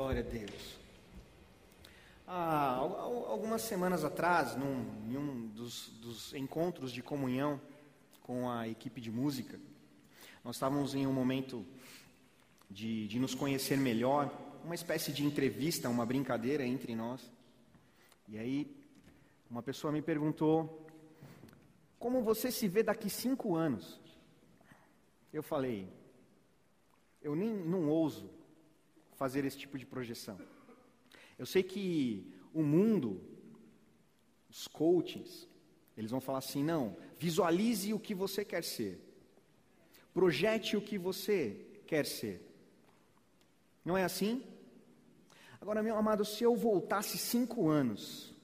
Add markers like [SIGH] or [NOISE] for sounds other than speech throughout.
Glória a Deus. Algumas semanas atrás, num, em um dos, dos encontros de comunhão com a equipe de música, nós estávamos em um momento de, de nos conhecer melhor, uma espécie de entrevista, uma brincadeira entre nós. E aí, uma pessoa me perguntou: Como você se vê daqui cinco anos? Eu falei: Eu nem não ouso fazer esse tipo de projeção. Eu sei que o mundo, os coachings, eles vão falar assim: não, visualize o que você quer ser, projete o que você quer ser. Não é assim? Agora, meu amado, se eu voltasse cinco anos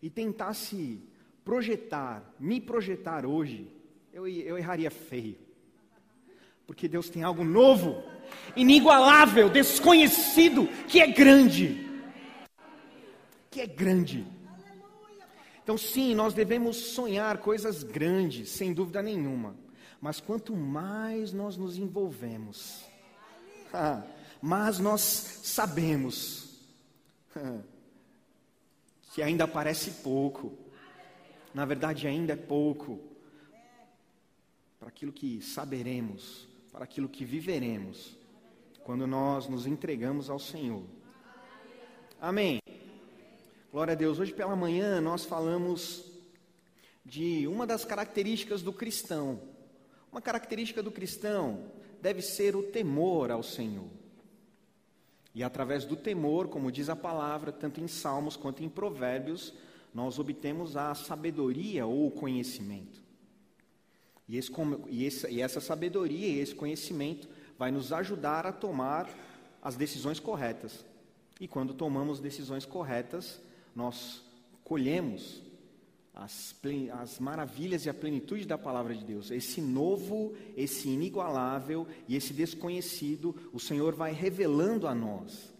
e tentasse projetar, me projetar hoje, eu, eu erraria feio. Porque Deus tem algo novo, inigualável, desconhecido, que é grande. Que é grande. Então, sim, nós devemos sonhar coisas grandes, sem dúvida nenhuma. Mas quanto mais nós nos envolvemos, [LAUGHS] mas nós sabemos [LAUGHS] que ainda parece pouco, na verdade, ainda é pouco para aquilo que saberemos para aquilo que viveremos quando nós nos entregamos ao Senhor. Amém. Glória a Deus. Hoje pela manhã nós falamos de uma das características do cristão. Uma característica do cristão deve ser o temor ao Senhor. E através do temor, como diz a palavra, tanto em Salmos quanto em Provérbios, nós obtemos a sabedoria ou o conhecimento. E, esse, e, esse, e essa sabedoria e esse conhecimento vai nos ajudar a tomar as decisões corretas. E quando tomamos decisões corretas, nós colhemos as, as, maravilhas e a plenitude da palavra de Deus. Esse novo, esse inigualável e esse desconhecido, o Senhor vai revelando a nós.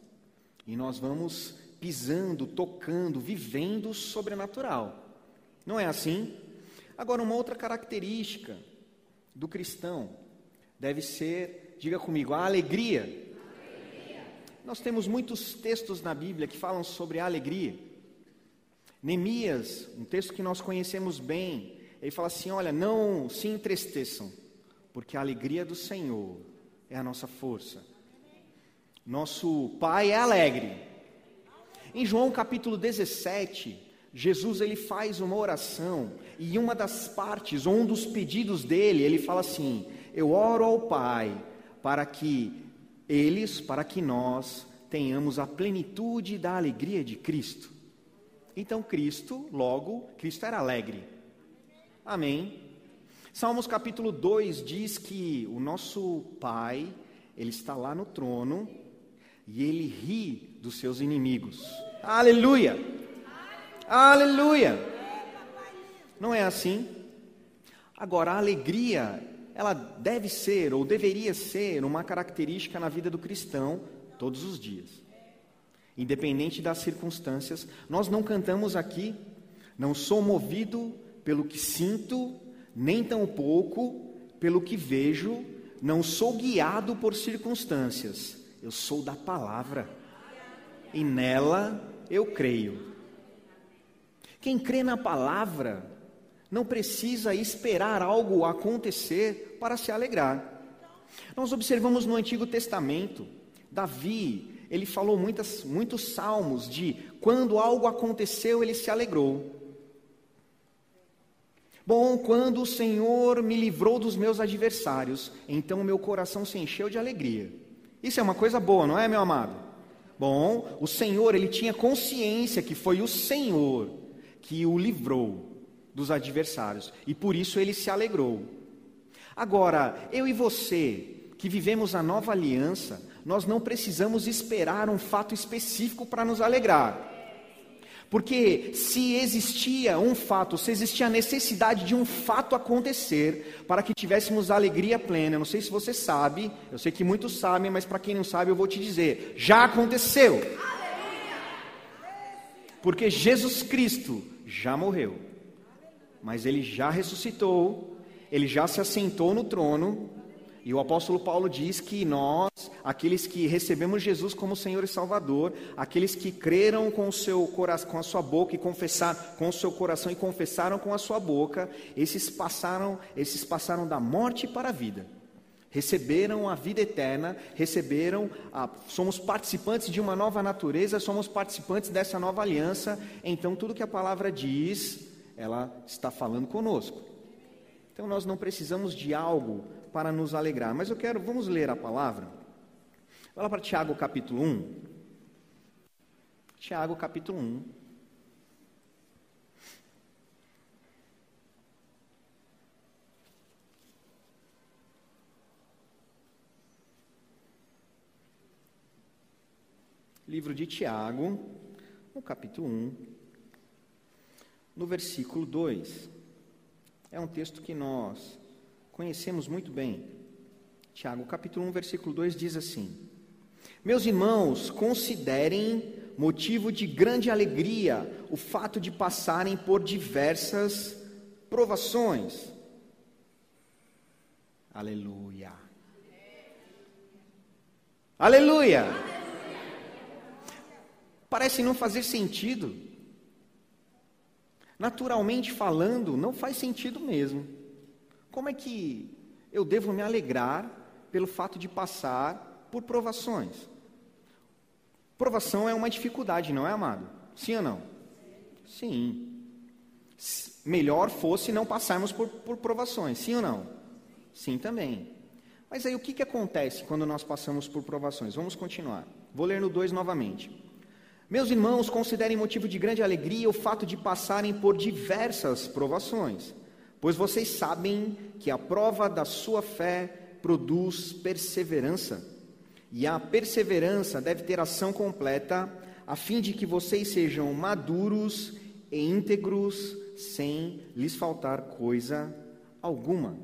E nós vamos pisando, tocando, vivendo o sobrenatural. Não é assim? Agora, uma outra característica do cristão deve ser, diga comigo, a alegria. alegria. Nós temos muitos textos na Bíblia que falam sobre a alegria. Neemias, um texto que nós conhecemos bem, ele fala assim: olha, não se entristeçam, porque a alegria do Senhor é a nossa força. Nosso Pai é alegre. Em João capítulo 17, Jesus ele faz uma oração e uma das partes, ou um dos pedidos dele, ele fala assim: Eu oro ao Pai para que eles, para que nós tenhamos a plenitude da alegria de Cristo. Então Cristo, logo, Cristo era alegre. Amém. Salmos capítulo 2 diz que o nosso Pai, ele está lá no trono e ele ri dos seus inimigos. Aleluia! Aleluia! Não é assim? Agora, a alegria, ela deve ser ou deveria ser uma característica na vida do cristão todos os dias. Independente das circunstâncias, nós não cantamos aqui, não sou movido pelo que sinto, nem tampouco pelo que vejo, não sou guiado por circunstâncias, eu sou da palavra, e nela eu creio. Quem crê na palavra não precisa esperar algo acontecer para se alegrar. Nós observamos no Antigo Testamento, Davi, ele falou muitas, muitos salmos de quando algo aconteceu, ele se alegrou. Bom, quando o Senhor me livrou dos meus adversários, então meu coração se encheu de alegria. Isso é uma coisa boa, não é, meu amado? Bom, o Senhor, ele tinha consciência que foi o Senhor que o livrou dos adversários e por isso ele se alegrou. Agora, eu e você, que vivemos a nova aliança, nós não precisamos esperar um fato específico para nos alegrar. Porque se existia um fato, se existia a necessidade de um fato acontecer para que tivéssemos alegria plena, eu não sei se você sabe, eu sei que muitos sabem, mas para quem não sabe eu vou te dizer: já aconteceu. Porque Jesus Cristo já morreu, mas ele já ressuscitou, ele já se assentou no trono, E o apóstolo Paulo diz que nós, aqueles que recebemos Jesus como Senhor e Salvador, aqueles que creram com o seu coração, com a sua boca e confessaram com o seu coração e confessaram com a sua boca, esses passaram, esses passaram da morte para a vida. Receberam a vida eterna, receberam, a, somos participantes de uma nova natureza, somos participantes dessa nova aliança. Então, tudo que a palavra diz, ela está falando conosco. Então, nós não precisamos de algo para nos alegrar. Mas eu quero, vamos ler a palavra. Vai lá para Tiago capítulo 1. Tiago capítulo 1. Livro de Tiago, no capítulo 1, no versículo 2. É um texto que nós conhecemos muito bem. Tiago, capítulo 1, versículo 2 diz assim: Meus irmãos, considerem motivo de grande alegria o fato de passarem por diversas provações. Aleluia. Aleluia. Parece não fazer sentido. Naturalmente falando, não faz sentido mesmo. Como é que eu devo me alegrar pelo fato de passar por provações? Provação é uma dificuldade, não é, amado? Sim ou não? Sim. Melhor fosse não passarmos por, por provações, sim ou não? Sim também. Mas aí o que, que acontece quando nós passamos por provações? Vamos continuar. Vou ler no 2 novamente. Meus irmãos, considerem motivo de grande alegria o fato de passarem por diversas provações Pois vocês sabem que a prova da sua fé produz perseverança, e a perseverança deve ter ação completa, a fim de que vocês sejam maduros e íntegros, sem lhes faltar coisa alguma.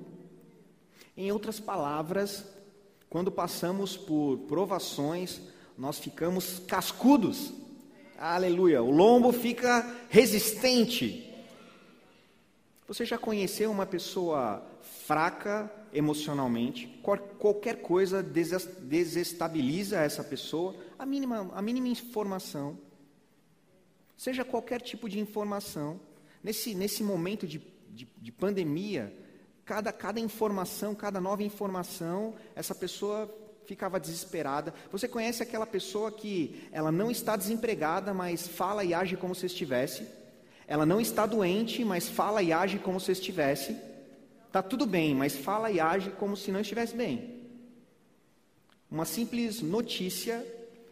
Em outras palavras, quando passamos por provações, nós ficamos cascudos. Aleluia! O lombo fica resistente você já conheceu uma pessoa fraca emocionalmente? Qualquer coisa desestabiliza essa pessoa, a mínima, a mínima informação, seja qualquer tipo de informação. Nesse, nesse momento de, de, de pandemia, cada, cada informação, cada nova informação, essa pessoa ficava desesperada. Você conhece aquela pessoa que ela não está desempregada, mas fala e age como se estivesse? Ela não está doente, mas fala e age como se estivesse. Está tudo bem, mas fala e age como se não estivesse bem. Uma simples notícia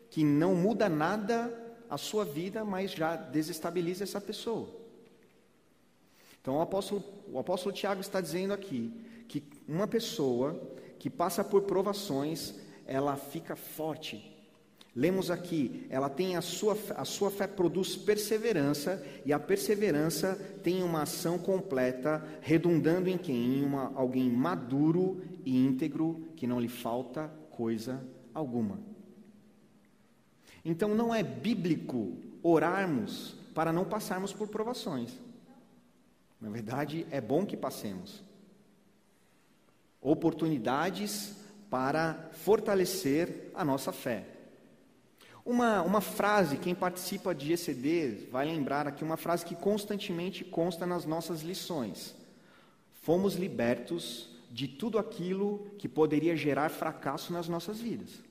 que não muda nada a sua vida, mas já desestabiliza essa pessoa. Então o apóstolo, o apóstolo Tiago está dizendo aqui que uma pessoa que passa por provações, ela fica forte, Lemos aqui, ela tem a sua, a sua fé produz perseverança, e a perseverança tem uma ação completa, redundando em quem? Em uma, alguém maduro e íntegro, que não lhe falta coisa alguma. Então não é bíblico orarmos para não passarmos por provações. Na verdade, é bom que passemos. Oportunidades para fortalecer a nossa fé. Uma, uma frase, quem participa de ECD vai lembrar aqui, uma frase que constantemente consta nas nossas lições. Fomos libertos de tudo aquilo que poderia gerar fracasso nas nossas vidas.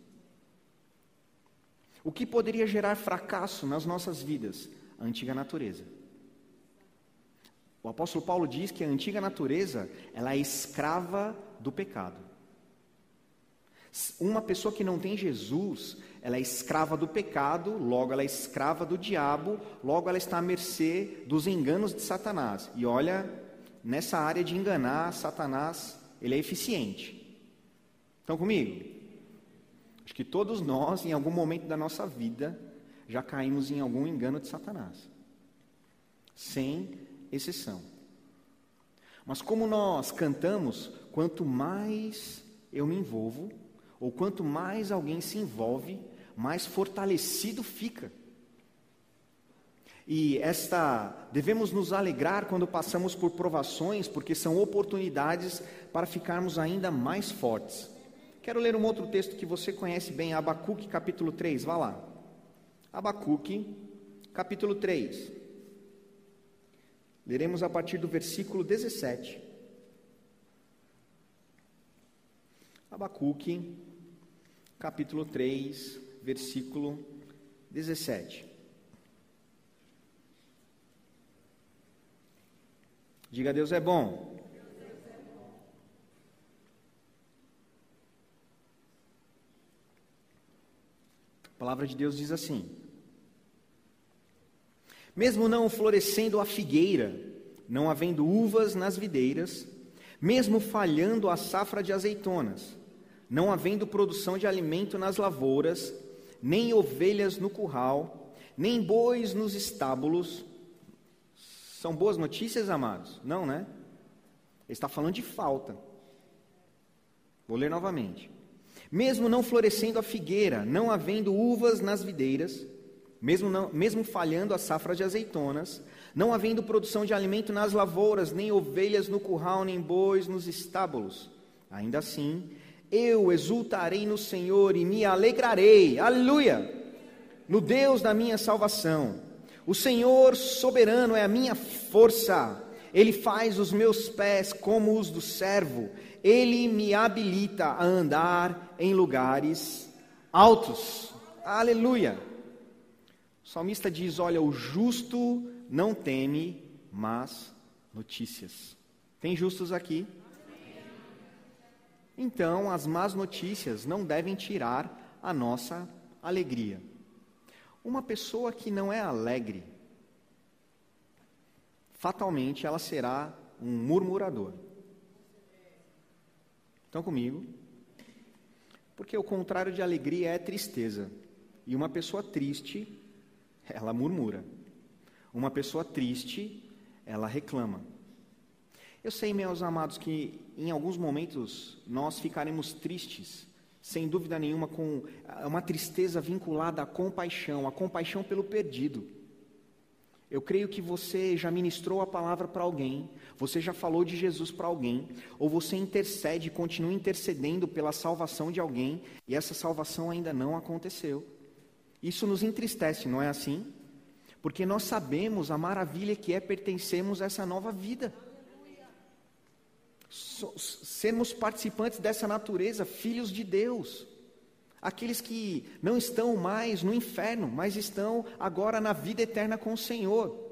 O que poderia gerar fracasso nas nossas vidas? A antiga natureza. O apóstolo Paulo diz que a antiga natureza, ela é escrava do pecado. Uma pessoa que não tem Jesus, ela é escrava do pecado, logo ela é escrava do diabo, logo ela está à mercê dos enganos de Satanás. E olha, nessa área de enganar, Satanás, ele é eficiente. Estão comigo? Acho que todos nós, em algum momento da nossa vida, já caímos em algum engano de Satanás. Sem exceção. Mas como nós cantamos, quanto mais eu me envolvo, ou quanto mais alguém se envolve, mais fortalecido fica. E esta devemos nos alegrar quando passamos por provações, porque são oportunidades para ficarmos ainda mais fortes. Quero ler um outro texto que você conhece bem, Abacuque, capítulo 3. Vá lá. Abacuque, capítulo 3. Leremos a partir do versículo 17. Abacuque, capítulo 3, versículo 17. Diga Deus é bom. A palavra de Deus diz assim: Mesmo não florescendo a figueira, não havendo uvas nas videiras, mesmo falhando a safra de azeitonas, não havendo produção de alimento nas lavouras, nem ovelhas no curral, nem bois nos estábulos. São boas notícias, amados? Não, né? Ele está falando de falta. Vou ler novamente. Mesmo não florescendo a figueira, não havendo uvas nas videiras, mesmo, não, mesmo falhando a safra de azeitonas, não havendo produção de alimento nas lavouras, nem ovelhas no curral, nem bois nos estábulos, ainda assim, eu exultarei no Senhor e me alegrarei, aleluia, no Deus da minha salvação. O Senhor soberano é a minha força, Ele faz os meus pés como os do servo, Ele me habilita a andar em lugares altos. Aleluia. O salmista diz: Olha, o justo não teme más notícias. Tem justos aqui? Então, as más notícias não devem tirar a nossa alegria. Uma pessoa que não é alegre, fatalmente ela será um murmurador. Estão comigo? Porque o contrário de alegria é tristeza. E uma pessoa triste, ela murmura. Uma pessoa triste, ela reclama. Eu sei, meus amados, que em alguns momentos nós ficaremos tristes, sem dúvida nenhuma, com uma tristeza vinculada à compaixão, a compaixão pelo perdido. Eu creio que você já ministrou a palavra para alguém, você já falou de Jesus para alguém, ou você intercede, continua intercedendo pela salvação de alguém e essa salvação ainda não aconteceu. Isso nos entristece, não é assim? Porque nós sabemos a maravilha que é pertencermos a essa nova vida. Sermos participantes dessa natureza, filhos de Deus. Aqueles que não estão mais no inferno, mas estão agora na vida eterna com o Senhor.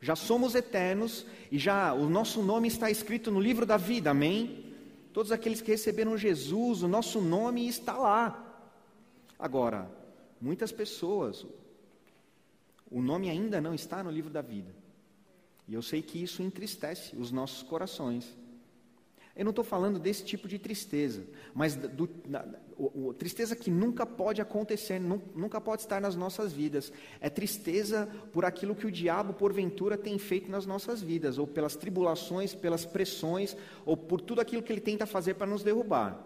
Já somos eternos e já o nosso nome está escrito no livro da vida, amém? Todos aqueles que receberam Jesus, o nosso nome está lá. Agora, muitas pessoas, o nome ainda não está no livro da vida. E eu sei que isso entristece os nossos corações. Eu não estou falando desse tipo de tristeza, mas do, o, o, tristeza que nunca pode acontecer, nunca pode estar nas nossas vidas. É tristeza por aquilo que o diabo, porventura, tem feito nas nossas vidas, ou pelas tribulações, pelas pressões, ou por tudo aquilo que ele tenta fazer para nos derrubar.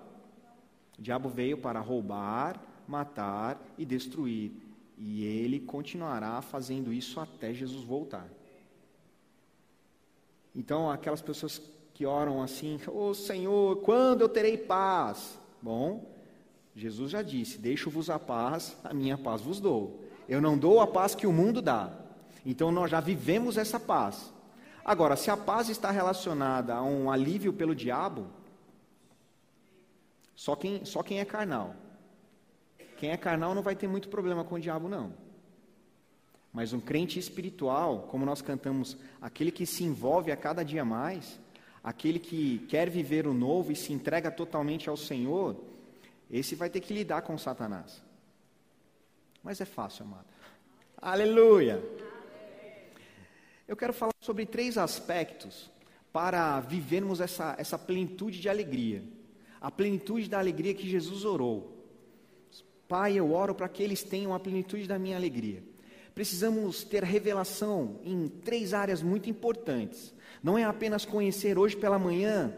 O diabo veio para roubar, matar e destruir, e ele continuará fazendo isso até Jesus voltar. Então, aquelas pessoas que oram assim: Ô oh, Senhor, quando eu terei paz? Bom, Jesus já disse: Deixo-vos a paz, a minha paz vos dou. Eu não dou a paz que o mundo dá. Então nós já vivemos essa paz. Agora, se a paz está relacionada a um alívio pelo diabo, só quem, só quem é carnal. Quem é carnal não vai ter muito problema com o diabo, não. Mas um crente espiritual, como nós cantamos, aquele que se envolve a cada dia mais, aquele que quer viver o novo e se entrega totalmente ao Senhor, esse vai ter que lidar com Satanás. Mas é fácil, amado. Aleluia! Eu quero falar sobre três aspectos para vivermos essa, essa plenitude de alegria. A plenitude da alegria que Jesus orou. Pai, eu oro para que eles tenham a plenitude da minha alegria. Precisamos ter revelação em três áreas muito importantes. Não é apenas conhecer hoje pela manhã,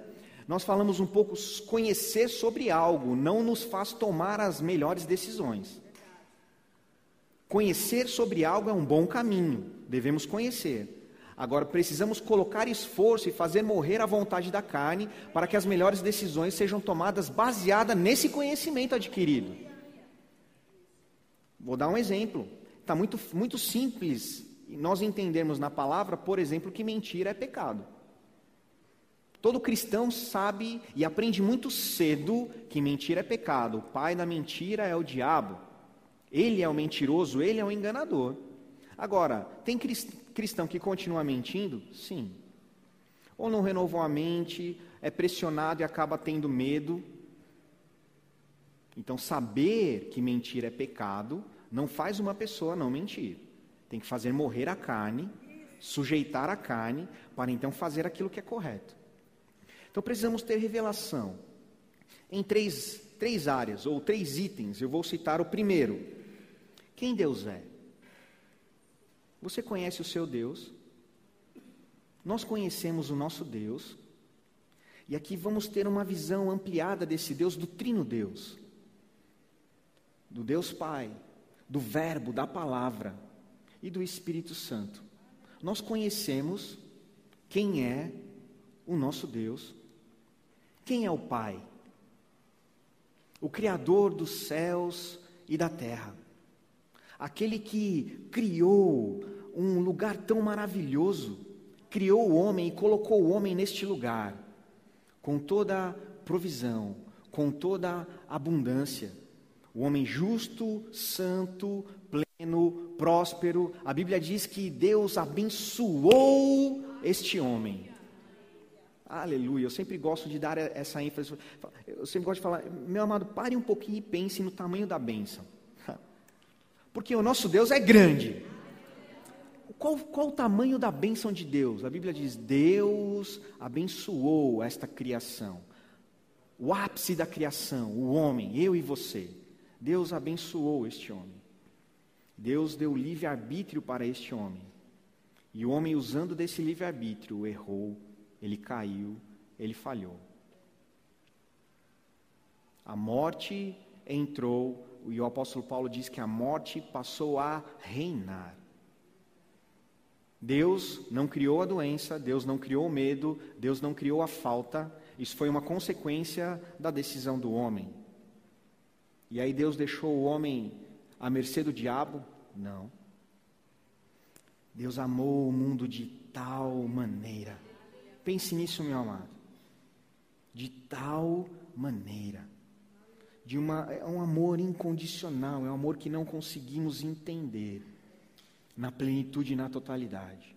nós falamos um pouco conhecer sobre algo, não nos faz tomar as melhores decisões. Conhecer sobre algo é um bom caminho, devemos conhecer. Agora precisamos colocar esforço e fazer morrer a vontade da carne para que as melhores decisões sejam tomadas baseadas nesse conhecimento adquirido. Vou dar um exemplo. Está muito, muito simples nós entendermos na palavra, por exemplo, que mentira é pecado. Todo cristão sabe e aprende muito cedo que mentira é pecado. O pai da mentira é o diabo. Ele é o mentiroso, ele é o enganador. Agora, tem cristão que continua mentindo? Sim. Ou não renovou a mente, é pressionado e acaba tendo medo. Então, saber que mentir é pecado não faz uma pessoa não mentir. Tem que fazer morrer a carne, sujeitar a carne, para então fazer aquilo que é correto. Então precisamos ter revelação em três, três áreas, ou três itens. Eu vou citar o primeiro: quem Deus é. Você conhece o seu Deus? Nós conhecemos o nosso Deus. E aqui vamos ter uma visão ampliada desse Deus, do Trino Deus, do Deus Pai, do Verbo, da Palavra e do Espírito Santo. Nós conhecemos quem é o nosso Deus, quem é o Pai? O Criador dos céus e da terra. Aquele que criou um lugar tão maravilhoso, criou o homem e colocou o homem neste lugar, com toda provisão, com toda abundância. O homem justo, santo, pleno, próspero. A Bíblia diz que Deus abençoou este homem. Aleluia. Eu sempre gosto de dar essa ênfase. Eu sempre gosto de falar, meu amado, pare um pouquinho e pense no tamanho da bênção. [LAUGHS] Porque o nosso Deus é grande. Qual, qual o tamanho da bênção de Deus? A Bíblia diz: Deus abençoou esta criação. O ápice da criação, o homem, eu e você. Deus abençoou este homem. Deus deu livre-arbítrio para este homem. E o homem, usando desse livre-arbítrio, errou ele caiu, ele falhou. A morte entrou, e o apóstolo Paulo diz que a morte passou a reinar. Deus não criou a doença, Deus não criou o medo, Deus não criou a falta, isso foi uma consequência da decisão do homem. E aí Deus deixou o homem à mercê do diabo? Não. Deus amou o mundo de tal maneira Pense nisso, meu amado. De tal maneira. De uma, é um amor incondicional, é um amor que não conseguimos entender na plenitude e na totalidade.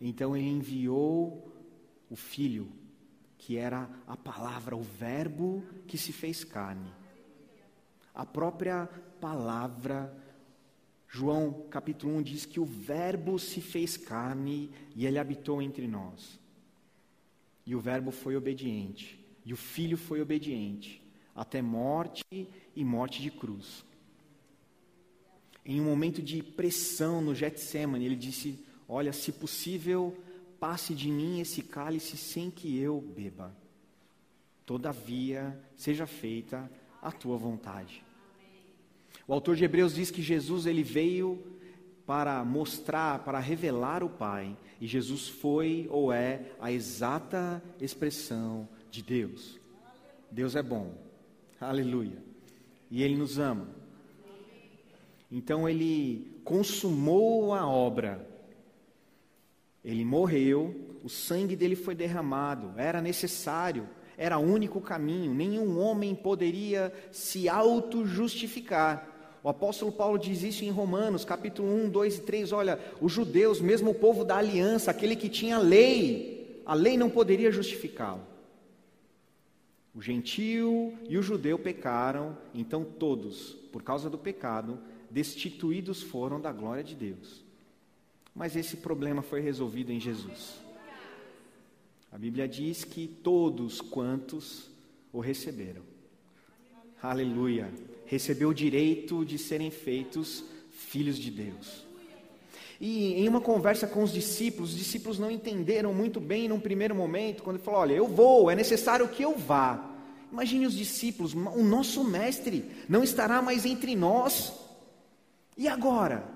Então ele enviou o Filho, que era a palavra, o Verbo que se fez carne. A própria palavra João capítulo 1 diz que o Verbo se fez carne e ele habitou entre nós. E o Verbo foi obediente, e o Filho foi obediente, até morte e morte de cruz. Em um momento de pressão no Getsemane, ele disse: Olha, se possível, passe de mim esse cálice sem que eu beba. Todavia, seja feita a tua vontade. O autor de Hebreus diz que Jesus ele veio para mostrar, para revelar o Pai, e Jesus foi ou é a exata expressão de Deus. Deus é bom. Aleluia. E ele nos ama. Então ele consumou a obra. Ele morreu, o sangue dele foi derramado, era necessário, era o único caminho, nenhum homem poderia se auto-justificar. O apóstolo Paulo diz isso em Romanos, capítulo 1, 2 e 3. Olha, os judeus, mesmo o povo da aliança, aquele que tinha lei, a lei não poderia justificá-lo. O gentio e o judeu pecaram, então todos, por causa do pecado, destituídos foram da glória de Deus. Mas esse problema foi resolvido em Jesus. A Bíblia diz que todos quantos o receberam. Aleluia recebeu o direito de serem feitos filhos de Deus. E em uma conversa com os discípulos, os discípulos não entenderam muito bem num primeiro momento, quando ele falou: Olha, eu vou, é necessário que eu vá. Imagine os discípulos, o nosso mestre não estará mais entre nós. E agora?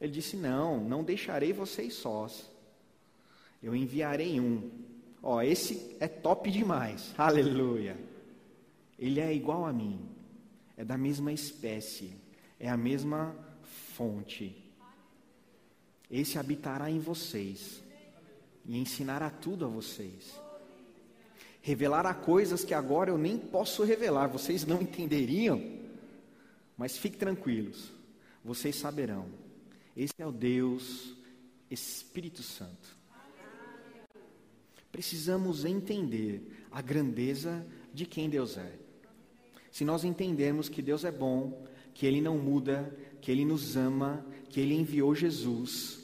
Ele disse: Não, não deixarei vocês sós. Eu enviarei um. Ó, esse é top demais. [LAUGHS] Aleluia. Ele é igual a mim. É da mesma espécie. É a mesma fonte. Esse habitará em vocês e ensinará tudo a vocês. Revelará coisas que agora eu nem posso revelar, vocês não entenderiam. Mas fiquem tranquilos, vocês saberão. Esse é o Deus Espírito Santo. Precisamos entender a grandeza de quem Deus é. Se nós entendermos que Deus é bom, que Ele não muda, que Ele nos ama, que Ele enviou Jesus,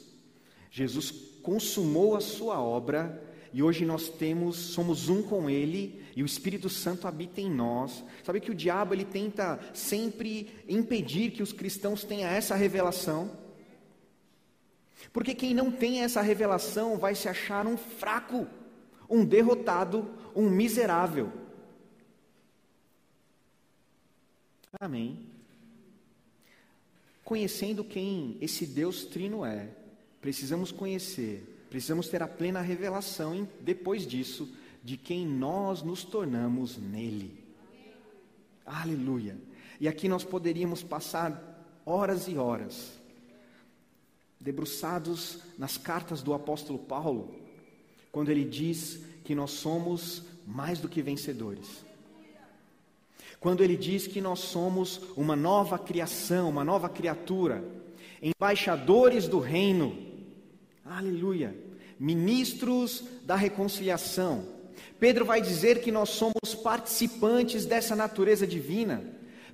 Jesus consumou a sua obra e hoje nós temos, somos um com Ele e o Espírito Santo habita em nós. Sabe que o diabo ele tenta sempre impedir que os cristãos tenham essa revelação? Porque quem não tem essa revelação vai se achar um fraco, um derrotado, um miserável. Amém. Conhecendo quem esse Deus trino é, precisamos conhecer, precisamos ter a plena revelação depois disso de quem nós nos tornamos nele. Aleluia. E aqui nós poderíamos passar horas e horas debruçados nas cartas do apóstolo Paulo, quando ele diz que nós somos mais do que vencedores. Quando ele diz que nós somos uma nova criação, uma nova criatura, embaixadores do reino, aleluia, ministros da reconciliação. Pedro vai dizer que nós somos participantes dessa natureza divina.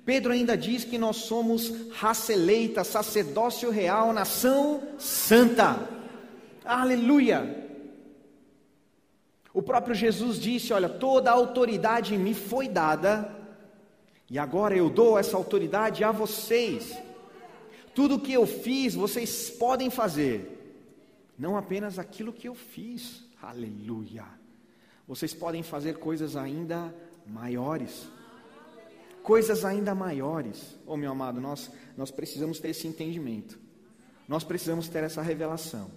Pedro ainda diz que nós somos raça eleita, sacerdócio real, nação santa. Aleluia! O próprio Jesus disse: Olha, toda a autoridade me foi dada, e agora eu dou essa autoridade a vocês. Tudo que eu fiz, vocês podem fazer, não apenas aquilo que eu fiz. Aleluia! Vocês podem fazer coisas ainda maiores coisas ainda maiores. Oh, meu amado, nós, nós precisamos ter esse entendimento. Nós precisamos ter essa revelação.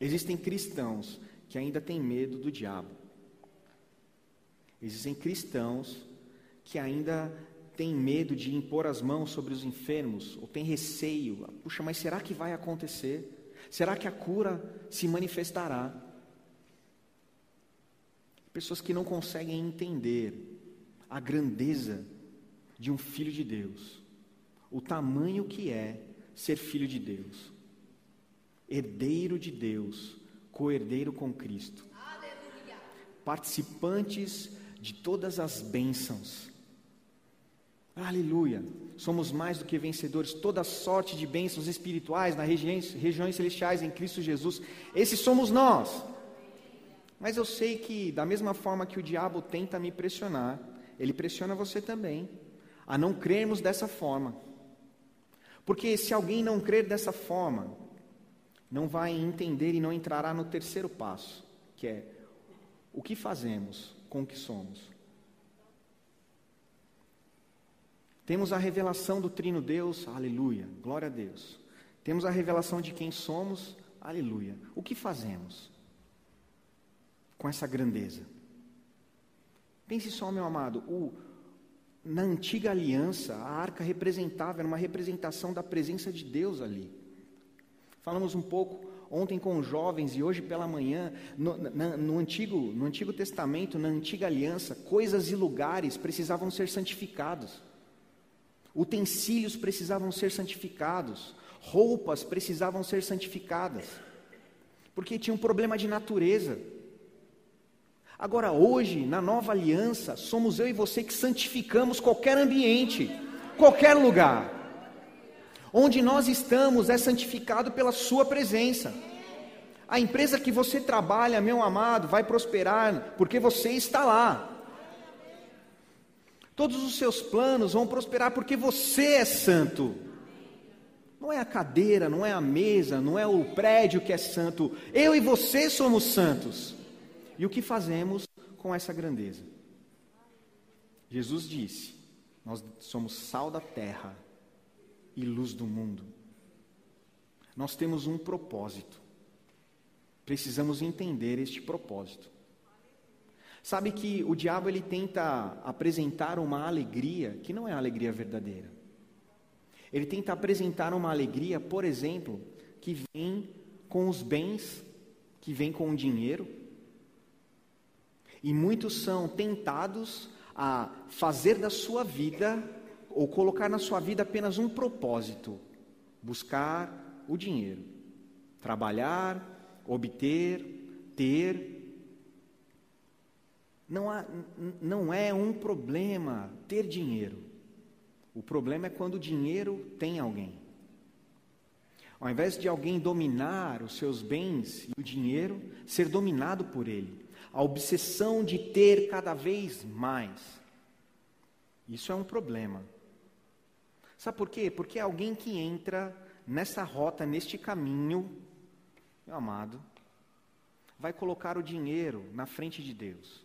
Existem cristãos que ainda têm medo do diabo. Existem cristãos que ainda têm medo de impor as mãos sobre os enfermos, ou têm receio. Puxa, mas será que vai acontecer? Será que a cura se manifestará? Pessoas que não conseguem entender a grandeza de um filho de Deus, o tamanho que é ser filho de Deus, herdeiro de Deus, co-herdeiro com Cristo, Aleluia. participantes de todas as bênçãos. Aleluia! Somos mais do que vencedores, toda sorte de bênçãos espirituais nas regiões, regiões celestiais em Cristo Jesus. Esses somos nós. Mas eu sei que, da mesma forma que o diabo tenta me pressionar, ele pressiona você também a não crermos dessa forma. Porque se alguém não crer dessa forma, não vai entender e não entrará no terceiro passo, que é o que fazemos com o que somos. Temos a revelação do Trino Deus, aleluia, glória a Deus. Temos a revelação de quem somos, aleluia. O que fazemos com essa grandeza? Pense só, meu amado, o, na antiga aliança, a arca representava, era uma representação da presença de Deus ali. Falamos um pouco ontem com os jovens e hoje pela manhã, no, na, no, antigo, no Antigo Testamento, na antiga aliança, coisas e lugares precisavam ser santificados, utensílios precisavam ser santificados, roupas precisavam ser santificadas, porque tinha um problema de natureza. Agora, hoje, na nova aliança, somos eu e você que santificamos qualquer ambiente, qualquer lugar. Onde nós estamos é santificado pela Sua presença. A empresa que você trabalha, meu amado, vai prosperar porque você está lá. Todos os seus planos vão prosperar porque você é santo. Não é a cadeira, não é a mesa, não é o prédio que é santo. Eu e você somos santos. E o que fazemos com essa grandeza? Jesus disse: Nós somos sal da terra e luz do mundo. Nós temos um propósito. Precisamos entender este propósito. Sabe que o diabo ele tenta apresentar uma alegria que não é a alegria verdadeira. Ele tenta apresentar uma alegria, por exemplo, que vem com os bens, que vem com o dinheiro. E muitos são tentados a fazer da sua vida, ou colocar na sua vida apenas um propósito: buscar o dinheiro, trabalhar, obter, ter. Não, há, não é um problema ter dinheiro. O problema é quando o dinheiro tem alguém. Ao invés de alguém dominar os seus bens e o dinheiro, ser dominado por ele. A obsessão de ter cada vez mais. Isso é um problema. Sabe por quê? Porque é alguém que entra nessa rota, neste caminho, meu amado, vai colocar o dinheiro na frente de Deus.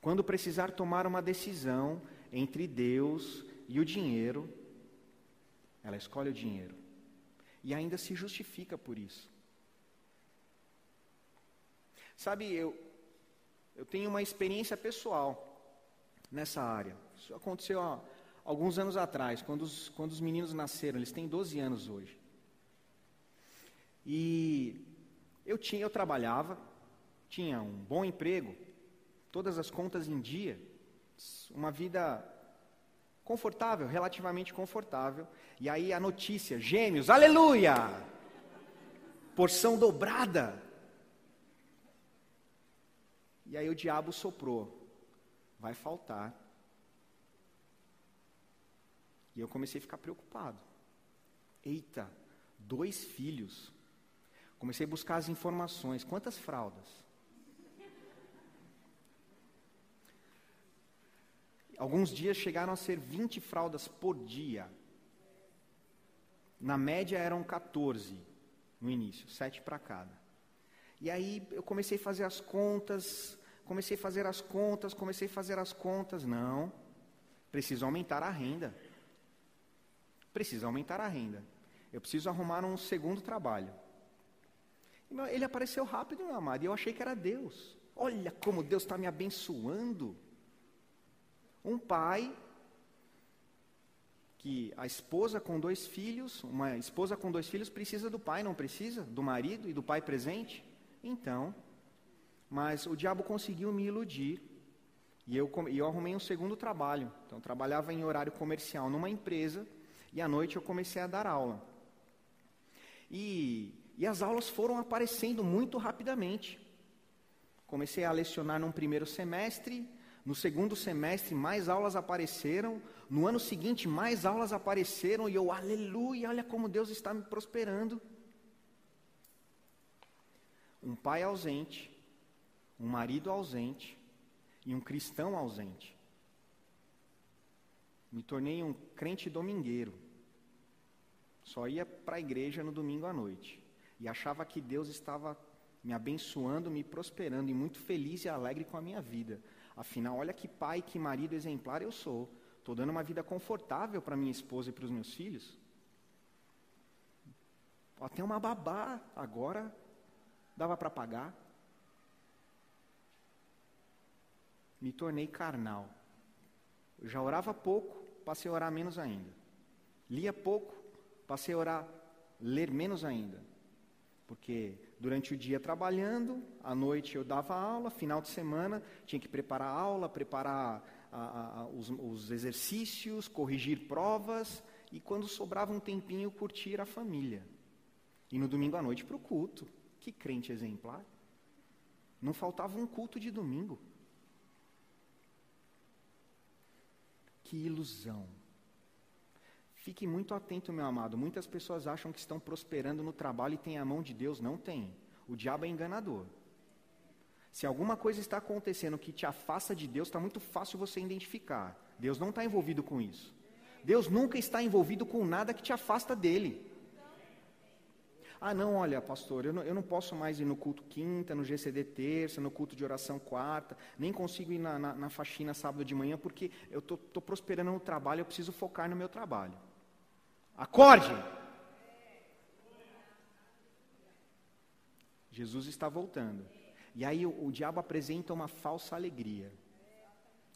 Quando precisar tomar uma decisão, entre Deus e o dinheiro, ela escolhe o dinheiro. E ainda se justifica por isso. Sabe, eu, eu tenho uma experiência pessoal nessa área. Isso aconteceu há alguns anos atrás, quando os, quando os meninos nasceram. Eles têm 12 anos hoje. E eu tinha, eu trabalhava, tinha um bom emprego, todas as contas em dia uma vida confortável, relativamente confortável. E aí a notícia: gêmeos, aleluia! Porção dobrada. E aí o diabo soprou: vai faltar. E eu comecei a ficar preocupado. Eita, dois filhos. Comecei a buscar as informações. Quantas fraldas? Alguns dias chegaram a ser 20 fraldas por dia. Na média eram 14 no início, 7 para cada. E aí eu comecei a fazer as contas, comecei a fazer as contas, comecei a fazer as contas. Não, preciso aumentar a renda. Preciso aumentar a renda. Eu preciso arrumar um segundo trabalho. Ele apareceu rápido, meu amado, e eu achei que era Deus. Olha como Deus está me abençoando. Um pai que a esposa com dois filhos, uma esposa com dois filhos precisa do pai, não precisa? Do marido e do pai presente? Então, mas o diabo conseguiu me iludir. E eu, eu arrumei um segundo trabalho. Então, trabalhava em horário comercial numa empresa e à noite eu comecei a dar aula. E, e as aulas foram aparecendo muito rapidamente. Comecei a lecionar num primeiro semestre, no segundo semestre, mais aulas apareceram. No ano seguinte, mais aulas apareceram. E eu, aleluia, olha como Deus está me prosperando. Um pai ausente, um marido ausente e um cristão ausente. Me tornei um crente domingueiro. Só ia para a igreja no domingo à noite. E achava que Deus estava me abençoando, me prosperando e muito feliz e alegre com a minha vida. Afinal, olha que pai, que marido exemplar eu sou. Estou dando uma vida confortável para minha esposa e para os meus filhos. Até uma babá agora dava para pagar. Me tornei carnal. Eu já orava pouco, passei a orar menos ainda. Lia pouco, passei a orar, ler menos ainda. Porque durante o dia trabalhando, à noite eu dava aula, final de semana tinha que preparar a aula, preparar a, a, os, os exercícios, corrigir provas, e quando sobrava um tempinho, curtir a família. E no domingo à noite para o culto. Que crente exemplar. Não faltava um culto de domingo. Que ilusão. Fique muito atento, meu amado. Muitas pessoas acham que estão prosperando no trabalho e têm a mão de Deus. Não tem. O diabo é enganador. Se alguma coisa está acontecendo que te afasta de Deus, está muito fácil você identificar. Deus não está envolvido com isso. Deus nunca está envolvido com nada que te afasta dele. Ah, não, olha, pastor, eu não, eu não posso mais ir no culto quinta, no GCD terça, no culto de oração quarta, nem consigo ir na, na, na faxina sábado de manhã, porque eu estou prosperando no trabalho, eu preciso focar no meu trabalho. Acorde! Jesus está voltando. E aí o, o diabo apresenta uma falsa alegria.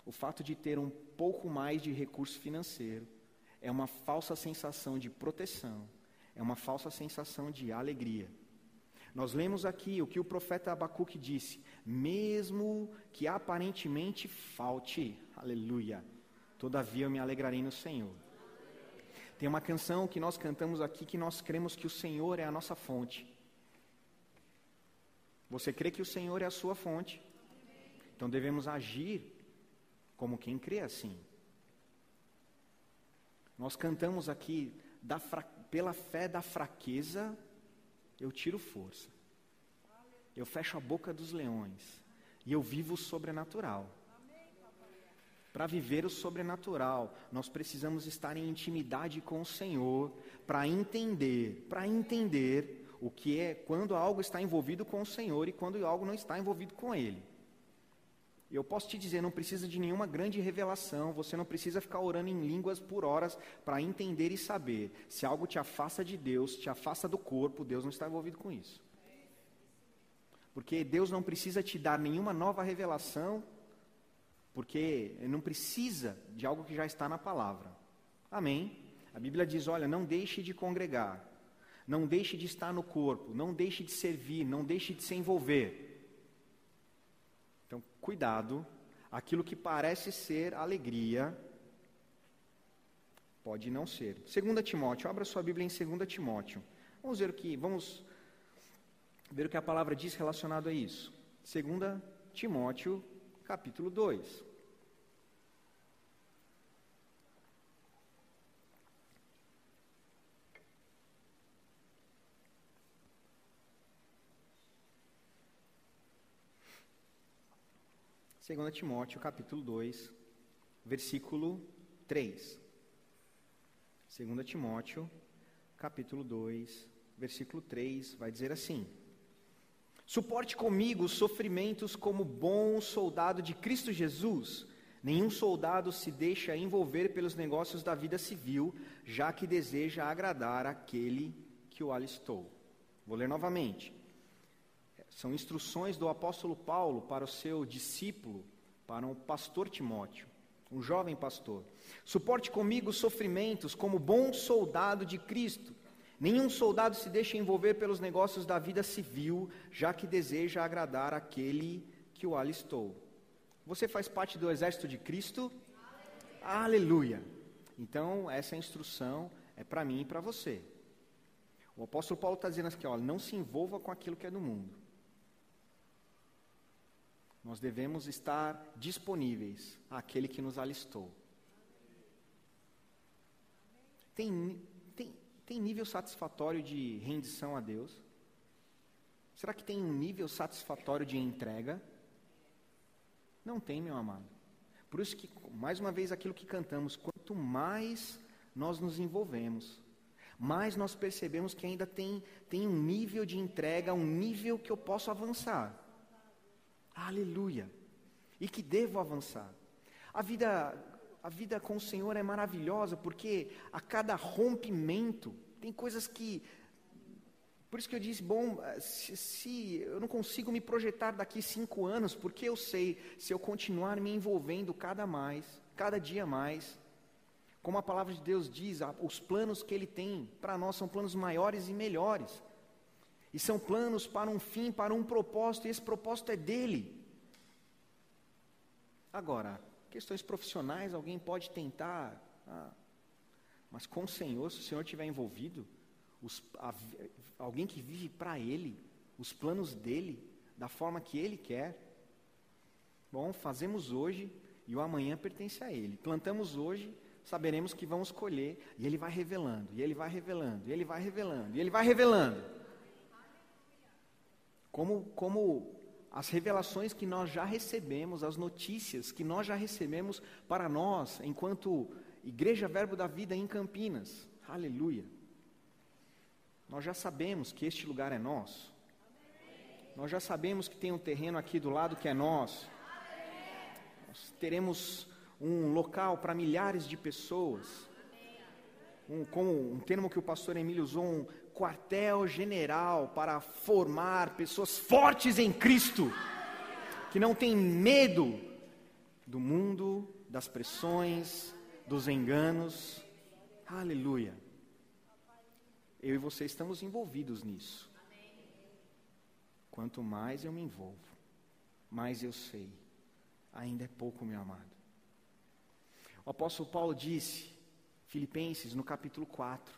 O fato de ter um pouco mais de recurso financeiro é uma falsa sensação de proteção, é uma falsa sensação de alegria. Nós lemos aqui o que o profeta Abacuque disse: mesmo que aparentemente falte, aleluia, todavia eu me alegrarei no Senhor. Tem uma canção que nós cantamos aqui que nós cremos que o Senhor é a nossa fonte. Você crê que o Senhor é a sua fonte? Então devemos agir como quem crê assim. Nós cantamos aqui, fra... pela fé da fraqueza, eu tiro força. Eu fecho a boca dos leões. E eu vivo o sobrenatural. Para viver o sobrenatural, nós precisamos estar em intimidade com o Senhor para entender, para entender o que é quando algo está envolvido com o Senhor e quando algo não está envolvido com Ele. Eu posso te dizer, não precisa de nenhuma grande revelação, você não precisa ficar orando em línguas por horas para entender e saber. Se algo te afasta de Deus, te afasta do corpo, Deus não está envolvido com isso. Porque Deus não precisa te dar nenhuma nova revelação, porque não precisa de algo que já está na palavra. Amém? A Bíblia diz: olha, não deixe de congregar, não deixe de estar no corpo, não deixe de servir, não deixe de se envolver. Então, cuidado, aquilo que parece ser alegria, pode não ser. 2 Timóteo, abra sua Bíblia em 2 Timóteo. Vamos ver o que, vamos ver o que a palavra diz relacionado a isso. 2 Timóteo, capítulo 2. 2 Timóteo, capítulo 2, versículo 3. 2 Timóteo, capítulo 2, versículo 3, vai dizer assim: Suporte comigo os sofrimentos como bom soldado de Cristo Jesus. Nenhum soldado se deixa envolver pelos negócios da vida civil, já que deseja agradar aquele que o alistou. Vou ler novamente. São instruções do apóstolo Paulo para o seu discípulo, para o pastor Timóteo, um jovem pastor. Suporte comigo os sofrimentos como bom soldado de Cristo. Nenhum soldado se deixa envolver pelos negócios da vida civil, já que deseja agradar aquele que o alistou. Você faz parte do exército de Cristo? Aleluia! Aleluia. Então, essa instrução é para mim e para você. O apóstolo Paulo está dizendo assim: olha, não se envolva com aquilo que é do mundo. Nós devemos estar disponíveis àquele que nos alistou. Tem, tem, tem nível satisfatório de rendição a Deus? Será que tem um nível satisfatório de entrega? Não tem, meu amado. Por isso que, mais uma vez, aquilo que cantamos, quanto mais nós nos envolvemos, mais nós percebemos que ainda tem, tem um nível de entrega, um nível que eu posso avançar. Aleluia. E que devo avançar. A vida, a vida com o Senhor é maravilhosa porque a cada rompimento tem coisas que por isso que eu disse, bom, se, se, eu não consigo me projetar daqui cinco anos, porque eu sei, se eu continuar me envolvendo cada mais, cada dia mais, como a palavra de Deus diz, os planos que Ele tem para nós são planos maiores e melhores. E são planos para um fim, para um propósito, e esse propósito é dele. Agora, questões profissionais, alguém pode tentar, ah, mas com o Senhor, se o Senhor estiver envolvido, os, a, alguém que vive para Ele, os planos dele, da forma que Ele quer. Bom, fazemos hoje e o amanhã pertence a Ele. Plantamos hoje, saberemos que vamos colher, e Ele vai revelando, e Ele vai revelando, e Ele vai revelando, e Ele vai revelando. Como, como as revelações que nós já recebemos, as notícias que nós já recebemos para nós, enquanto Igreja Verbo da Vida em Campinas. Aleluia. Nós já sabemos que este lugar é nosso. Nós já sabemos que tem um terreno aqui do lado que é nosso. Nós teremos um local para milhares de pessoas. Um, como um termo que o pastor Emílio usou, um quartel-general para formar pessoas fortes em Cristo, que não têm medo do mundo, das pressões, dos enganos. Aleluia. Eu e você estamos envolvidos nisso. Quanto mais eu me envolvo, mais eu sei. Ainda é pouco, meu amado. O apóstolo Paulo disse, Filipenses, no capítulo 4,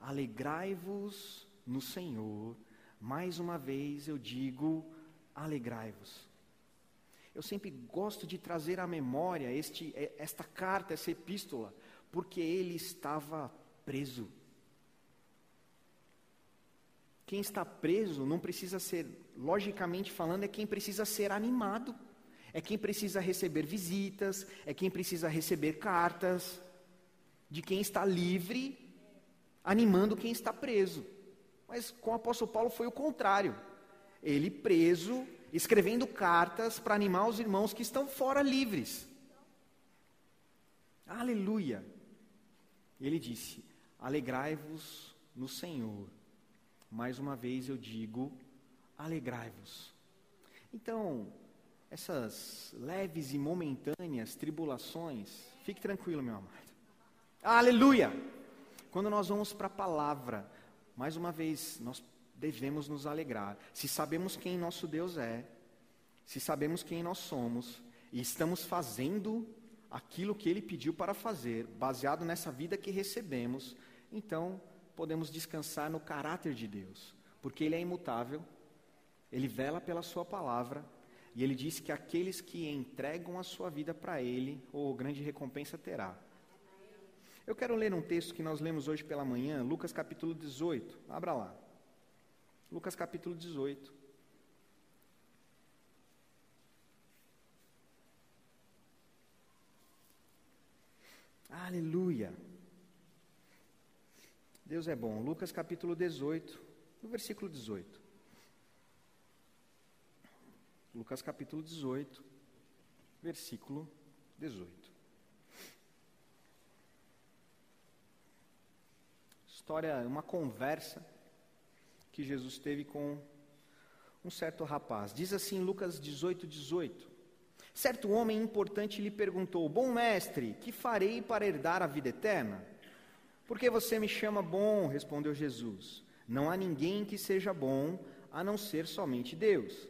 alegrai-vos no Senhor. Mais uma vez eu digo, alegrai-vos. Eu sempre gosto de trazer à memória este, esta carta, essa epístola, porque ele estava preso. Quem está preso não precisa ser, logicamente falando, é quem precisa ser animado, é quem precisa receber visitas, é quem precisa receber cartas, de quem está livre, animando quem está preso. Mas com o apóstolo Paulo foi o contrário. Ele preso, escrevendo cartas para animar os irmãos que estão fora livres. Aleluia! Ele disse: Alegrai-vos no Senhor. Mais uma vez eu digo, alegrai-vos. Então, essas leves e momentâneas tribulações, fique tranquilo, meu amado. Aleluia! Quando nós vamos para a palavra, mais uma vez, nós devemos nos alegrar. Se sabemos quem nosso Deus é, se sabemos quem nós somos, e estamos fazendo aquilo que Ele pediu para fazer, baseado nessa vida que recebemos, então podemos descansar no caráter de Deus, porque Ele é imutável, Ele vela pela Sua palavra, e Ele disse que aqueles que entregam a sua vida para Ele, ou grande recompensa terá. Eu quero ler um texto que nós lemos hoje pela manhã, Lucas capítulo 18. Abra lá. Lucas capítulo 18. Aleluia. Deus é bom. Lucas capítulo 18, no versículo 18. Lucas capítulo 18, versículo 18. História, uma conversa que Jesus teve com um certo rapaz. Diz assim Lucas 18, 18. Certo homem importante lhe perguntou: Bom mestre, que farei para herdar a vida eterna? Por que você me chama bom? respondeu Jesus. Não há ninguém que seja bom a não ser somente Deus.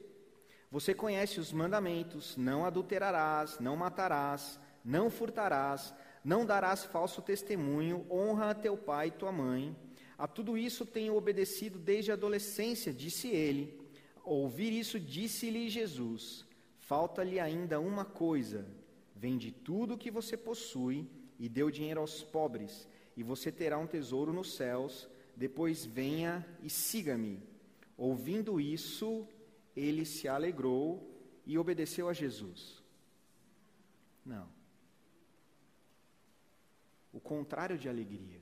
Você conhece os mandamentos: não adulterarás, não matarás, não furtarás, não darás falso testemunho, honra a teu pai e tua mãe. A tudo isso tenho obedecido desde a adolescência, disse ele. ouvir isso, disse-lhe Jesus: Falta-lhe ainda uma coisa: vende tudo o que você possui e dê o dinheiro aos pobres e você terá um tesouro nos céus. Depois venha e siga-me. Ouvindo isso, ele se alegrou e obedeceu a Jesus. Não. O contrário de alegria.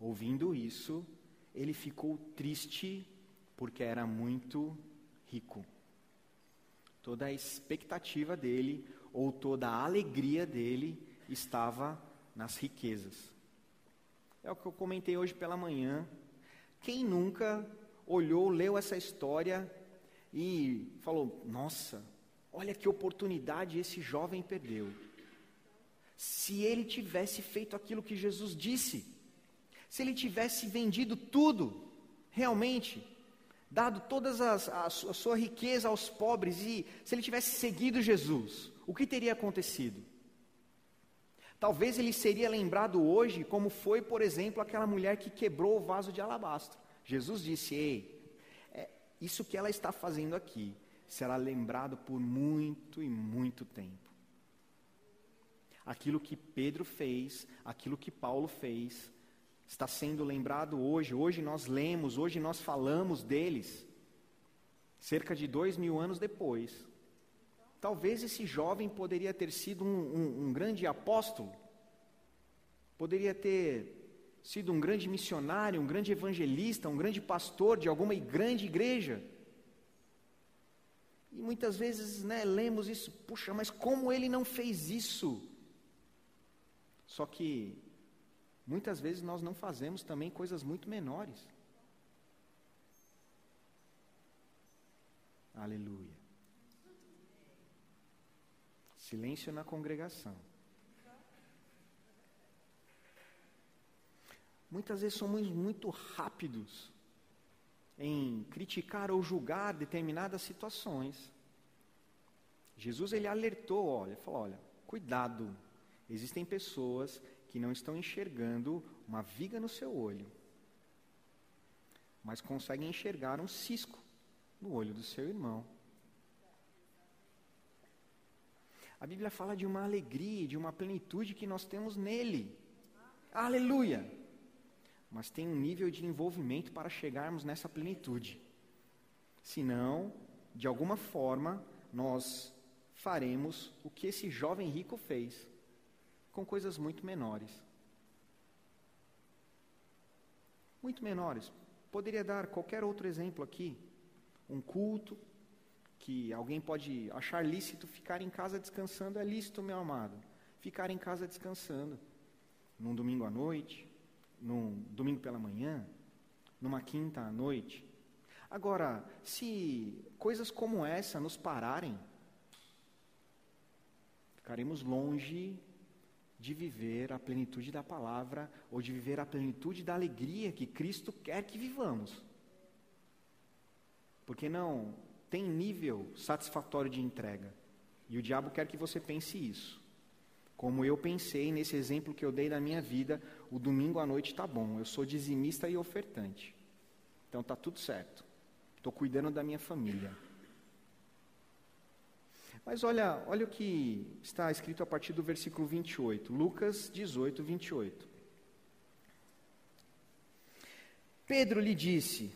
Ouvindo isso, ele ficou triste porque era muito rico. Toda a expectativa dele, ou toda a alegria dele, estava nas riquezas. É o que eu comentei hoje pela manhã. Quem nunca olhou, leu essa história e falou: Nossa, olha que oportunidade esse jovem perdeu. Se ele tivesse feito aquilo que Jesus disse, se ele tivesse vendido tudo, realmente, dado toda a, a sua riqueza aos pobres e se ele tivesse seguido Jesus, o que teria acontecido? Talvez ele seria lembrado hoje como foi, por exemplo, aquela mulher que quebrou o vaso de alabastro. Jesus disse: Ei, é, isso que ela está fazendo aqui será lembrado por muito e muito tempo. Aquilo que Pedro fez, aquilo que Paulo fez, está sendo lembrado hoje. Hoje nós lemos, hoje nós falamos deles, cerca de dois mil anos depois. Talvez esse jovem poderia ter sido um, um, um grande apóstolo, poderia ter sido um grande missionário, um grande evangelista, um grande pastor de alguma grande igreja. E muitas vezes né, lemos isso, puxa, mas como ele não fez isso? Só que muitas vezes nós não fazemos também coisas muito menores. Aleluia. Silêncio na congregação. Muitas vezes somos muito rápidos em criticar ou julgar determinadas situações. Jesus ele alertou, olha, falou, olha, cuidado Existem pessoas que não estão enxergando uma viga no seu olho, mas conseguem enxergar um cisco no olho do seu irmão. A Bíblia fala de uma alegria, de uma plenitude que nós temos nele. Aleluia! Mas tem um nível de envolvimento para chegarmos nessa plenitude. Senão, de alguma forma, nós faremos o que esse jovem rico fez, com coisas muito menores. Muito menores. Poderia dar qualquer outro exemplo aqui. Um culto, que alguém pode achar lícito ficar em casa descansando, é lícito, meu amado. Ficar em casa descansando. Num domingo à noite, num domingo pela manhã, numa quinta à noite. Agora, se coisas como essa nos pararem, ficaremos longe de viver a plenitude da palavra ou de viver a plenitude da alegria que Cristo quer que vivamos. Porque não tem nível satisfatório de entrega. E o diabo quer que você pense isso. Como eu pensei nesse exemplo que eu dei da minha vida, o domingo à noite está bom, eu sou dizimista e ofertante. Então está tudo certo. Estou cuidando da minha família. Mas olha, olha o que está escrito a partir do versículo 28, Lucas 18, 28. Pedro lhe disse: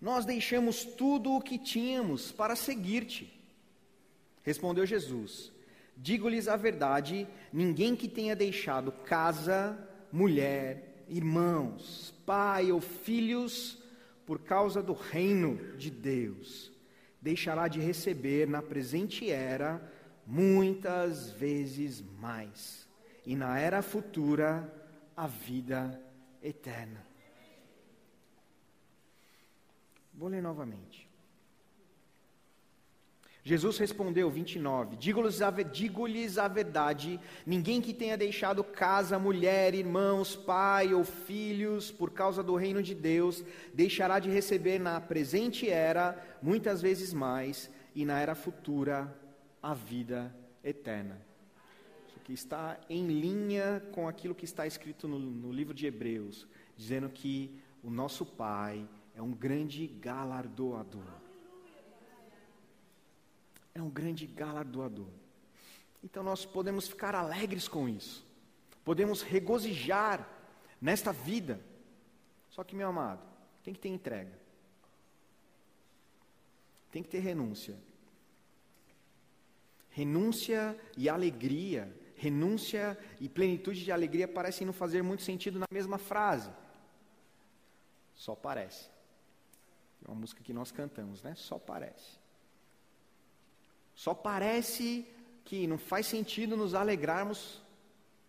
nós deixamos tudo o que tínhamos para seguir-te. Respondeu Jesus: Digo-lhes a verdade: ninguém que tenha deixado casa, mulher, irmãos, pai ou filhos, por causa do reino de Deus, deixará de receber na presente era muitas vezes mais, e na era futura a vida eterna. Vou ler novamente. Jesus respondeu, 29, digo-lhes a, digo a verdade, ninguém que tenha deixado casa, mulher, irmãos, pai ou filhos, por causa do reino de Deus, deixará de receber na presente era, muitas vezes mais, e na era futura, a vida eterna. Isso aqui está em linha com aquilo que está escrito no, no livro de Hebreus, dizendo que o nosso Pai é um grande galardoador. É um grande galardoador. Então nós podemos ficar alegres com isso. Podemos regozijar nesta vida. Só que, meu amado, tem que ter entrega. Tem que ter renúncia. Renúncia e alegria, renúncia e plenitude de alegria parecem não fazer muito sentido na mesma frase. Só parece. É uma música que nós cantamos, né? Só parece. Só parece que não faz sentido nos alegrarmos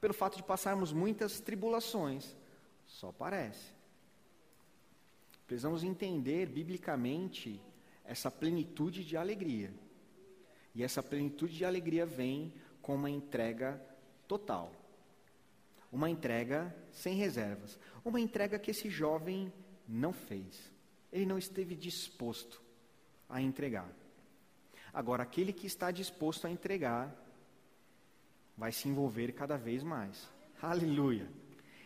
pelo fato de passarmos muitas tribulações. Só parece. Precisamos entender biblicamente essa plenitude de alegria. E essa plenitude de alegria vem com uma entrega total. Uma entrega sem reservas. Uma entrega que esse jovem não fez ele não esteve disposto a entregar. Agora, aquele que está disposto a entregar, vai se envolver cada vez mais. Aleluia!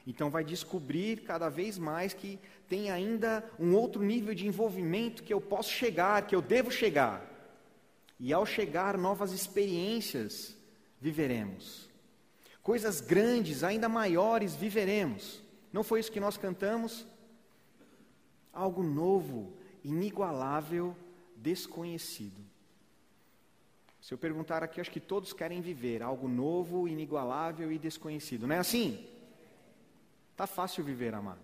Então, vai descobrir cada vez mais que tem ainda um outro nível de envolvimento que eu posso chegar, que eu devo chegar. E ao chegar, novas experiências viveremos. Coisas grandes, ainda maiores, viveremos. Não foi isso que nós cantamos? algo novo, inigualável, desconhecido. Se eu perguntar aqui, acho que todos querem viver algo novo, inigualável e desconhecido. Não é assim? Tá fácil viver, amado.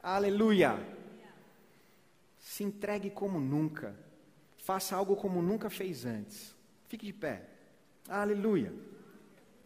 Aleluia! Se entregue como nunca. Faça algo como nunca fez antes. Fique de pé. Aleluia!